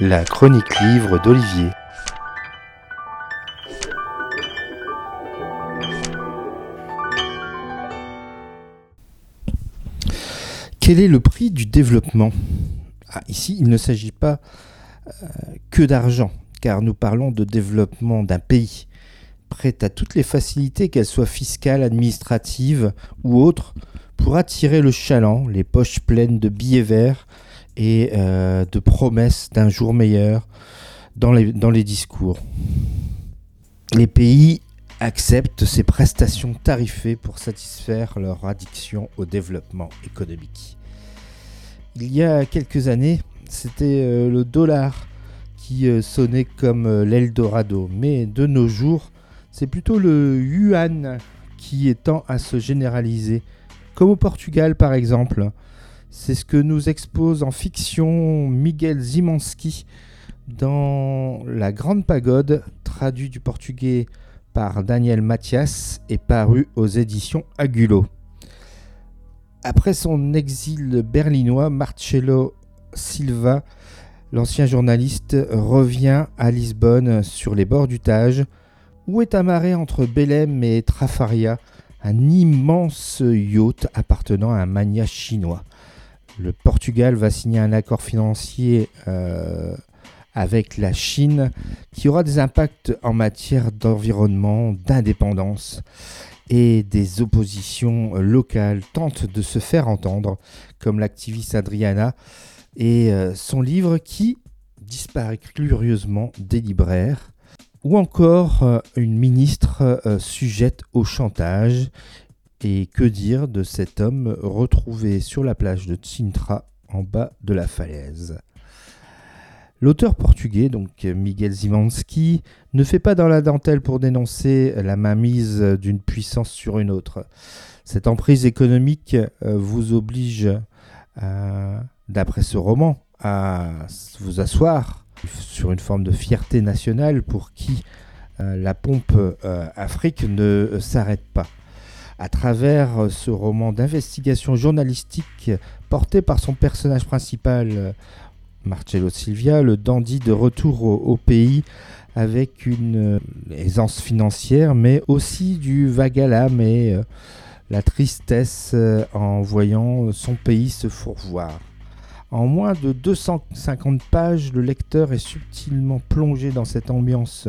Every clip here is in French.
La chronique livre d'Olivier. Quel est le prix du développement? Ah, Ici, il ne s'agit pas euh, que d'argent, car nous parlons de développement d'un pays prêt à toutes les facilités, qu'elles soient fiscales, administratives ou autres, pour attirer le chaland, les poches pleines de billets verts et euh, de promesses d'un jour meilleur dans les, dans les discours. Les pays acceptent ces prestations tarifées pour satisfaire leur addiction au développement économique. Il y a quelques années, c'était euh, le dollar qui euh, sonnait comme l'Eldorado, mais de nos jours, c'est plutôt le yuan qui est tend à se généraliser, comme au Portugal par exemple. C'est ce que nous expose en fiction Miguel Zimanski dans La Grande Pagode, traduit du portugais par Daniel Mathias et paru aux éditions Agulo. Après son exil berlinois, Marcello Silva, l'ancien journaliste, revient à Lisbonne sur les bords du Tage, où est amarré entre Belém et Trafaria un immense yacht appartenant à un mania chinois. Le Portugal va signer un accord financier euh, avec la Chine qui aura des impacts en matière d'environnement, d'indépendance et des oppositions locales tentent de se faire entendre, comme l'activiste Adriana et euh, son livre qui disparaît curieusement des libraires, ou encore euh, une ministre euh, sujette au chantage. Et que dire de cet homme retrouvé sur la plage de Sintra en bas de la falaise? L'auteur portugais, donc Miguel Zimanski, ne fait pas dans la dentelle pour dénoncer la mainmise d'une puissance sur une autre. Cette emprise économique euh, vous oblige, euh, d'après ce roman, à vous asseoir sur une forme de fierté nationale pour qui euh, la pompe Afrique ne s'arrête pas. À travers ce roman d'investigation journalistique porté par son personnage principal, Marcello Silvia, le dandy de retour au, pays avec une euh, aisance financière, mais aussi du vague à l'âme et euh, la tristesse euh, en voyant son pays se fourvoir. En moins de 250 pages, le lecteur est subtilement plongé dans cette ambiance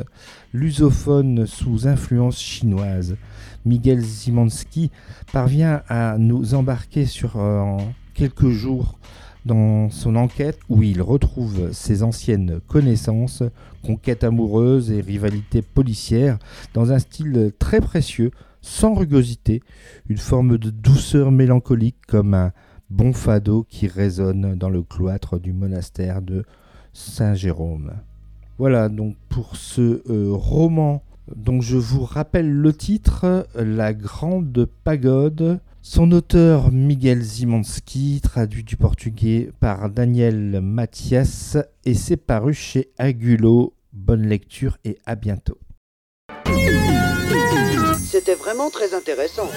lusophone sous influence chinoise. Miguel Zimanski parvient à nous embarquer sur en quelques jours dans son enquête où il retrouve ses anciennes connaissances, conquêtes amoureuses et rivalités policières dans un style très précieux, sans rugosité, une forme de douceur mélancolique comme un bon fado qui résonne dans le cloître du monastère de Saint-Jérôme. Voilà donc pour ce euh, roman dont je vous rappelle le titre, La Grande Pagode son auteur Miguel Zimanski, traduit du portugais par Daniel Mathias, et c'est paru chez Agulo. Bonne lecture et à bientôt. C'était vraiment très intéressant.